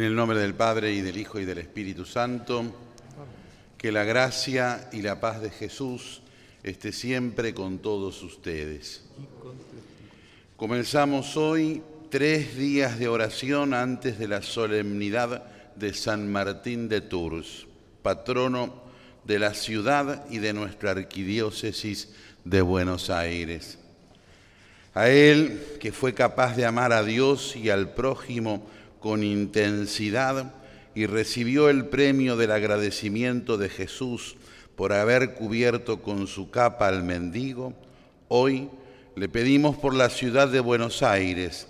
En el nombre del Padre y del Hijo y del Espíritu Santo, que la gracia y la paz de Jesús esté siempre con todos ustedes. Comenzamos hoy tres días de oración antes de la solemnidad de San Martín de Tours, patrono de la ciudad y de nuestra arquidiócesis de Buenos Aires. A él, que fue capaz de amar a Dios y al prójimo con intensidad y recibió el premio del agradecimiento de Jesús por haber cubierto con su capa al mendigo, hoy le pedimos por la ciudad de Buenos Aires,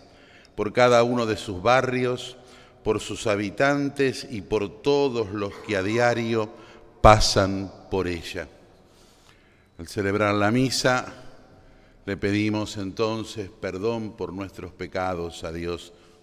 por cada uno de sus barrios, por sus habitantes y por todos los que a diario pasan por ella. Al celebrar la misa, le pedimos entonces perdón por nuestros pecados a Dios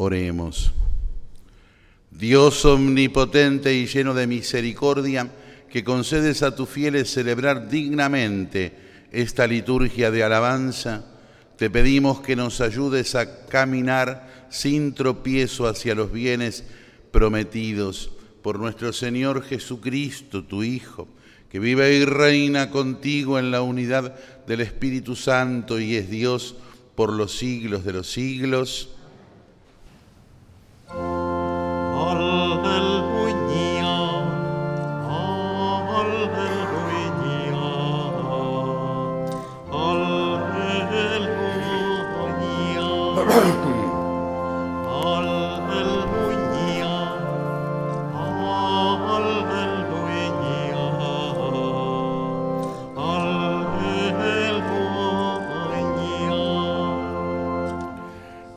Oremos. Dios omnipotente y lleno de misericordia, que concedes a tus fieles celebrar dignamente esta liturgia de alabanza, te pedimos que nos ayudes a caminar sin tropiezo hacia los bienes prometidos por nuestro Señor Jesucristo, tu Hijo, que vive y reina contigo en la unidad del Espíritu Santo y es Dios por los siglos de los siglos.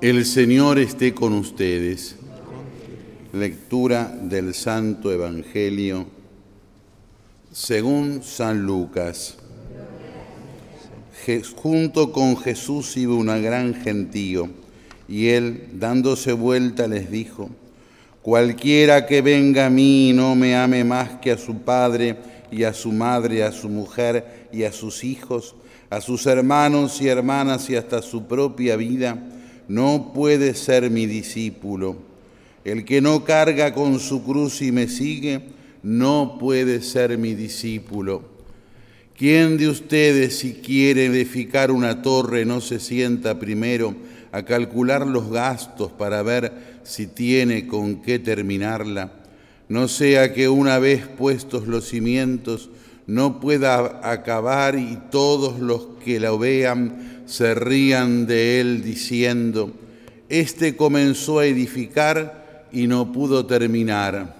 El Señor esté con ustedes. Lectura del Santo Evangelio según San Lucas. junto con Jesús iba una gran gentío, y él, dándose vuelta, les dijo, Cualquiera que venga a mí y no me ame más que a su padre y a su madre, a su mujer y a sus hijos, a sus hermanos y hermanas y hasta su propia vida, no puede ser mi discípulo. El que no carga con su cruz y me sigue, no puede ser mi discípulo. ¿Quién de ustedes si quiere edificar una torre no se sienta primero a calcular los gastos para ver si tiene con qué terminarla? No sea que una vez puestos los cimientos no pueda acabar y todos los que la vean se rían de él diciendo, Este comenzó a edificar y no pudo terminar.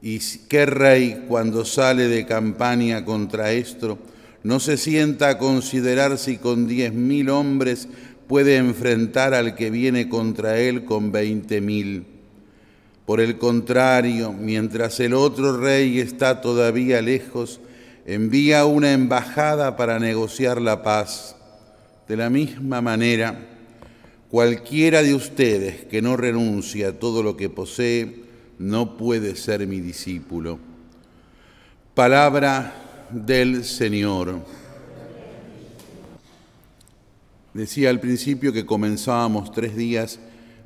¿Y qué rey cuando sale de campaña contra esto no se sienta a considerar si con diez mil hombres puede enfrentar al que viene contra él con veinte mil? Por el contrario, mientras el otro rey está todavía lejos, envía una embajada para negociar la paz de la misma manera, cualquiera de ustedes que no renuncie a todo lo que posee, no puede ser mi discípulo. Palabra del Señor. Decía al principio que comenzábamos tres días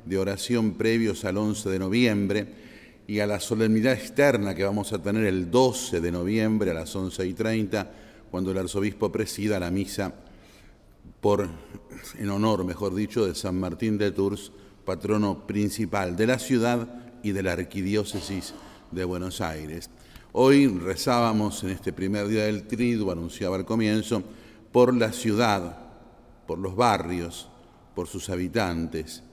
de oración previos al 11 de noviembre y a la solemnidad externa que vamos a tener el 12 de noviembre a las 11 y 30, cuando el arzobispo presida la misa por, en honor, mejor dicho, de San Martín de Tours, patrono principal de la ciudad y de la arquidiócesis de Buenos Aires. Hoy rezábamos en este primer día del triduo, anunciaba al comienzo, por la ciudad, por los barrios, por sus habitantes.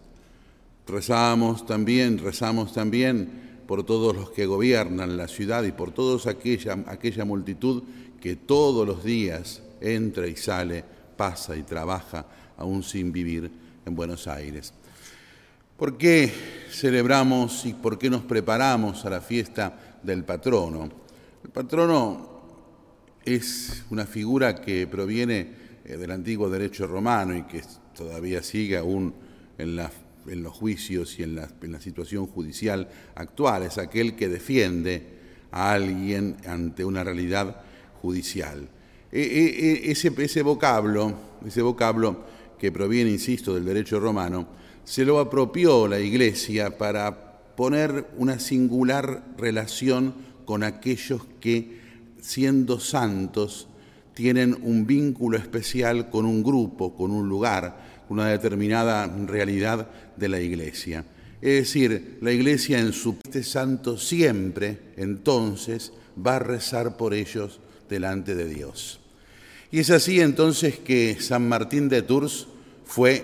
Rezábamos también, rezamos también por todos los que gobiernan la ciudad y por toda aquella, aquella multitud que todos los días entra y sale pasa y trabaja aún sin vivir en Buenos Aires. ¿Por qué celebramos y por qué nos preparamos a la fiesta del patrono? El patrono es una figura que proviene eh, del antiguo derecho romano y que todavía sigue aún en, los juicios y en la, situación judicial actual. Es aquel que defiende a alguien ante una realidad judicial. E, e, e, ese, vocablo, ese vocablo que proviene, insisto, del derecho romano, se lo apropió la Iglesia para poner una singular relación con aquellos que, siendo santos, tienen un vínculo especial con un grupo, con un lugar, con una determinada realidad de la Iglesia. Es decir, la Iglesia en su este santo siempre, entonces, va a rezar por ellos delante de Dios. Y es así entonces que San Martín de Tours fue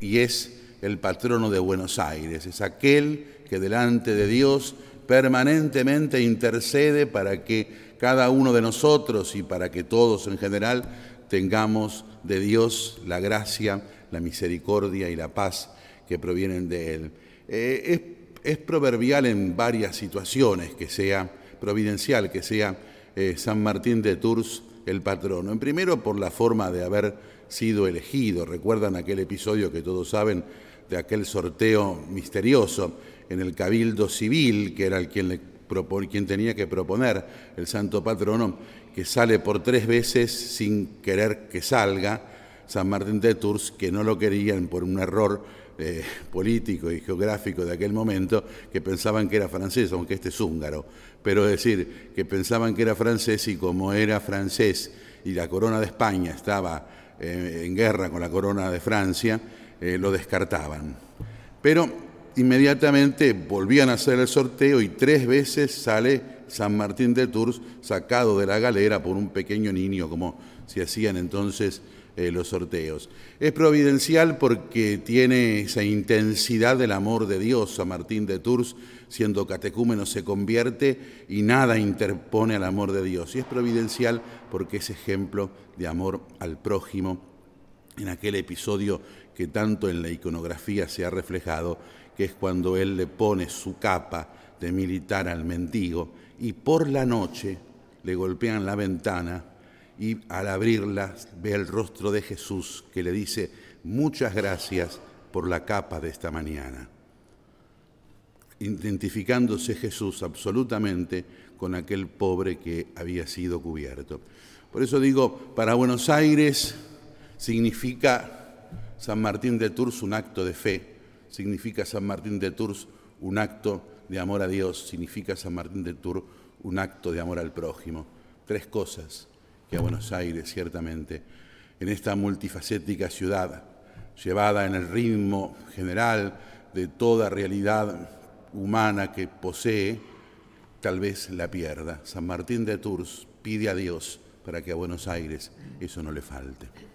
y es el patrono de Buenos Aires, es aquel que delante de Dios permanentemente intercede para que cada uno de nosotros y para que todos en general tengamos de Dios la gracia, la misericordia y la paz que provienen de Él. Eh, es, proverbial en varias situaciones que sea providencial, que sea eh, San Martín de Tours el patrono. En primero por la forma de haber sido elegido. Recuerdan aquel episodio que todos saben de aquel sorteo misterioso en el cabildo civil, que era el quien, le quien tenía que proponer el santo patrono, que sale por tres veces sin querer que salga, San Martín de Tours, que no lo querían por un error eh, político y geográfico de aquel momento, que pensaban que era francés, aunque este es húngaro, pero es decir, que pensaban que era francés y como era francés y la corona de España estaba eh, en guerra con la corona de Francia, eh, lo descartaban. Pero inmediatamente volvían a hacer el sorteo y tres veces sale San Martín de Tours sacado de la galera por un pequeño niño, como se hacían entonces eh, los sorteos. Es providencial porque tiene esa intensidad del amor de Dios. San Martín de Tours, siendo catecúmeno, se convierte y nada interpone al amor de Dios. Y es providencial porque es ejemplo de amor al prójimo en aquel episodio que tanto en la iconografía se ha reflejado, que es cuando él le pone su capa de militar al mendigo y por la noche le golpean la ventana y al abrirla ve el rostro de Jesús que le dice, muchas gracias por la capa de esta mañana. Identificándose Jesús absolutamente con aquel pobre que había sido cubierto. Por eso digo, para Buenos Aires, Significa San Martín de Tours un acto de fe, significa San Martín de Tours un acto de amor a Dios, significa San Martín de Tours un acto de amor al prójimo. Tres cosas que a Buenos Aires, ciertamente, en esta multifacética ciudad, llevada en el ritmo general de toda realidad humana que posee, tal vez la pierda. San Martín de Tours pide a Dios para que a Buenos Aires eso no le falte.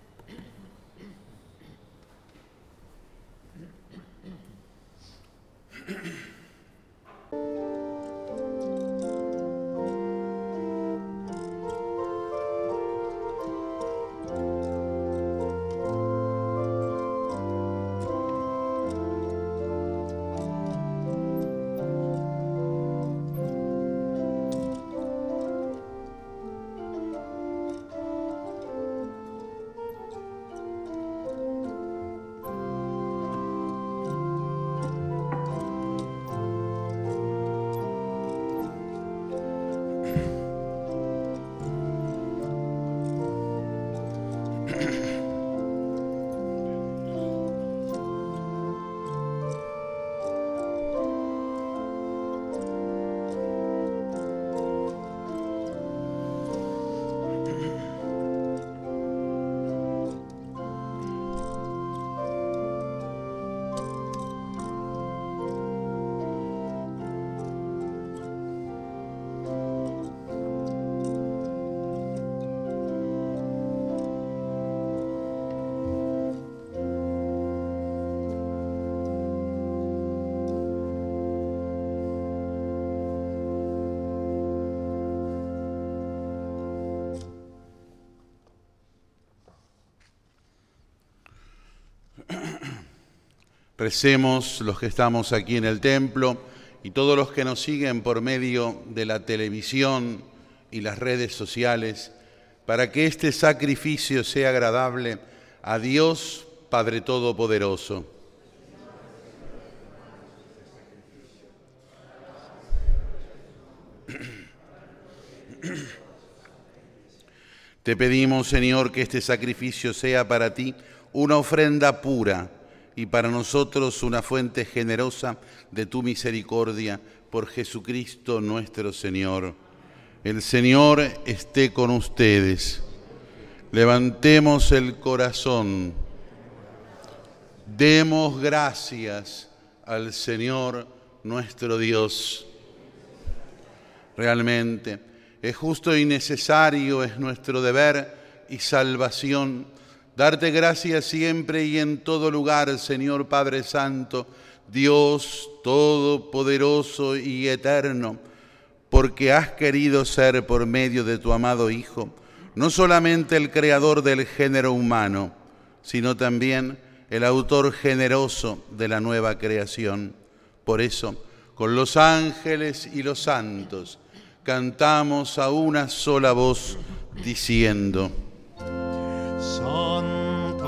Recemos los que estamos aquí en el templo y todos los que nos siguen por medio de la televisión y las redes sociales, para que este sacrificio sea agradable a Dios Padre Todopoderoso. Te pedimos, Señor, que este sacrificio sea para ti una ofrenda pura y para nosotros una fuente generosa de tu misericordia por Jesucristo nuestro Señor. El Señor esté con ustedes. Levantemos el corazón. Demos gracias al Señor nuestro Dios. Realmente es justo y necesario, es nuestro deber y salvación Darte gracias siempre y en todo lugar, Señor Padre Santo, Dios Todopoderoso y Eterno, porque has querido ser por medio de tu amado Hijo, no solamente el creador del género humano, sino también el autor generoso de la nueva creación. Por eso, con los ángeles y los santos, cantamos a una sola voz diciendo, Santo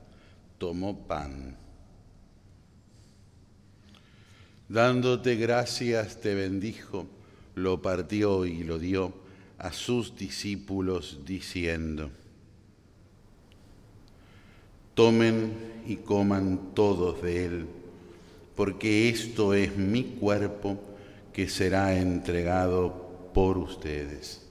tomó pan. Dándote gracias, te bendijo, lo partió y lo dio a sus discípulos diciendo, tomen y coman todos de él, porque esto es mi cuerpo que será entregado por ustedes.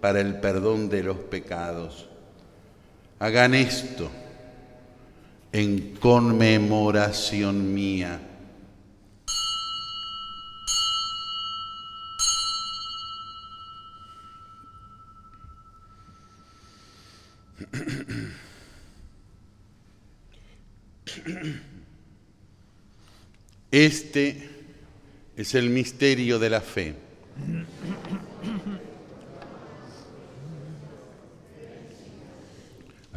para el perdón de los pecados. Hagan esto en conmemoración mía. Este es el misterio de la fe.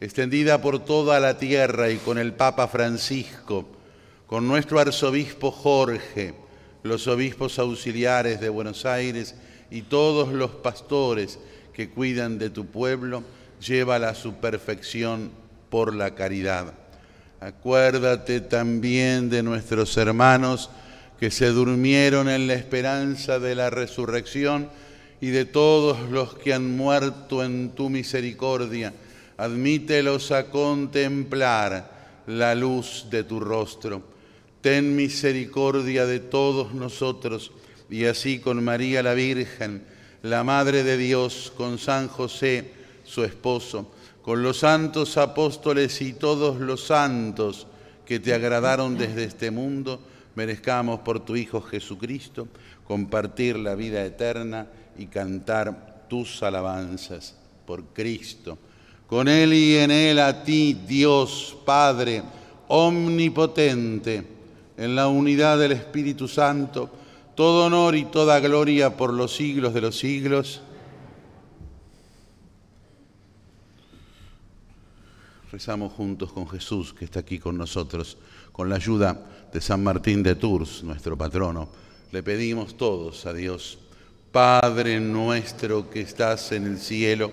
extendida por toda la tierra y con el Papa Francisco, con nuestro arzobispo Jorge, los obispos auxiliares de Buenos Aires y todos los pastores que cuidan de tu pueblo, llévala a su perfección por la caridad. Acuérdate también de nuestros hermanos que se durmieron en la esperanza de la resurrección y de todos los que han muerto en tu misericordia, admítelos a contemplar la luz de tu rostro. Ten misericordia de todos nosotros, y así con María la Virgen, la Madre de Dios, con San José, su esposo, con los santos apóstoles y todos los santos que te agradaron desde este mundo, merezcamos por tu Hijo Jesucristo compartir la vida eterna y cantar tus alabanzas por Cristo. Con Él y en Él a ti, Dios Padre, omnipotente, en la unidad del Espíritu Santo, todo honor y toda gloria por los siglos de los siglos. Rezamos juntos con Jesús, que está aquí con nosotros, con la ayuda de San Martín de Tours, nuestro patrono. Le pedimos todos a Dios Padre nuestro que estás en el cielo,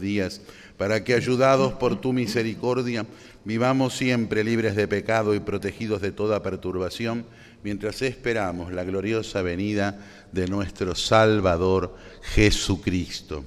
días, para que, ayudados por tu misericordia, vivamos siempre libres de pecado y protegidos de toda perturbación, mientras esperamos la gloriosa venida de nuestro Salvador Jesucristo.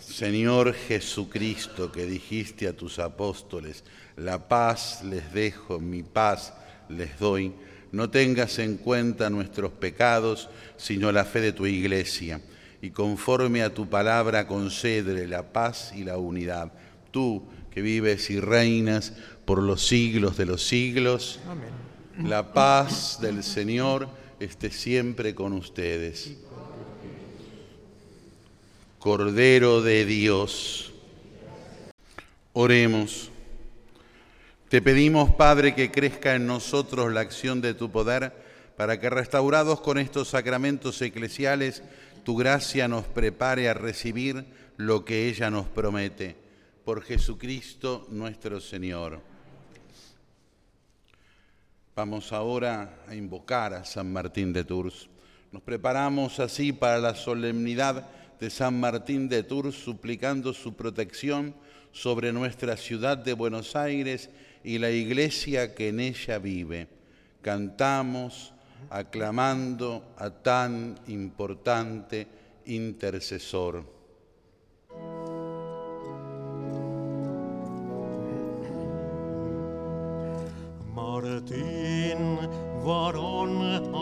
Señor Jesucristo, que dijiste a tus apóstoles, la paz les dejo, mi paz les doy, no tengas en cuenta nuestros pecados, sino la fe de tu iglesia, y conforme a tu palabra concédele la paz y la unidad. Tú que vives y reinas por los siglos de los siglos, la paz del Señor esté siempre con ustedes. Cordero de Dios, oremos. Te pedimos, Padre, que crezca en nosotros la acción de tu poder, para que restaurados con estos sacramentos eclesiales, tu gracia nos prepare a recibir lo que ella nos promete. Por Jesucristo nuestro Señor. Vamos ahora a invocar a San Martín de Tours. Nos preparamos así para la solemnidad de San Martín de Tours, suplicando su protección sobre nuestra ciudad de Buenos Aires y la iglesia que en ella vive. Cantamos aclamando a tan importante intercesor. Martín, varón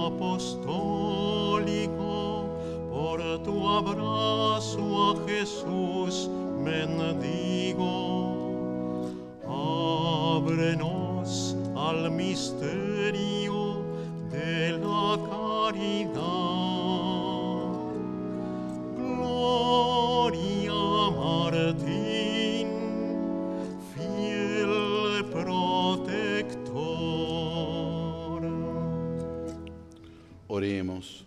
misterio de la caridad. Gloria Martín, fiel protector. Oremos.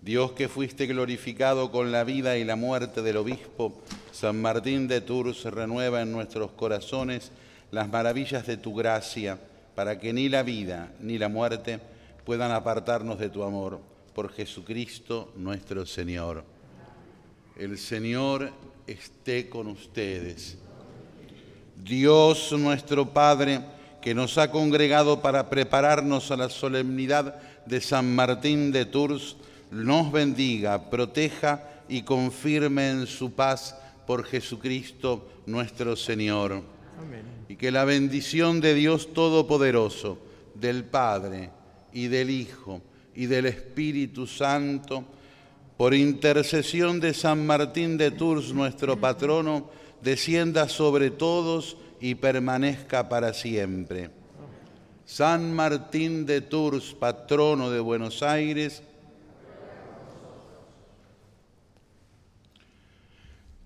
Dios que fuiste glorificado con la vida y la muerte del obispo, San Martín de Tours renueva en nuestros corazones las maravillas de tu gracia, para que ni la vida ni la muerte puedan apartarnos de tu amor. Por Jesucristo nuestro Señor. El Señor esté con ustedes. Dios nuestro Padre, que nos ha congregado para prepararnos a la solemnidad de San Martín de Tours, nos bendiga, proteja y confirme en su paz por Jesucristo nuestro Señor. Amén y que la bendición de Dios Todopoderoso, del Padre y del Hijo y del Espíritu Santo, por intercesión de San Martín de Tours, nuestro patrono, descienda sobre todos y permanezca para siempre. San Martín de Tours, patrono de Buenos Aires,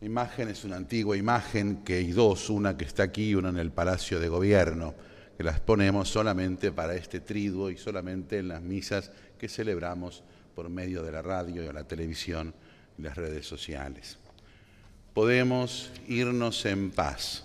imagen es una antigua imagen que hay dos, una que está aquí y una en el Palacio de Gobierno, que las ponemos solamente para este triduo y solamente en las misas que celebramos por medio de la radio y la televisión y las redes sociales. Podemos irnos en paz.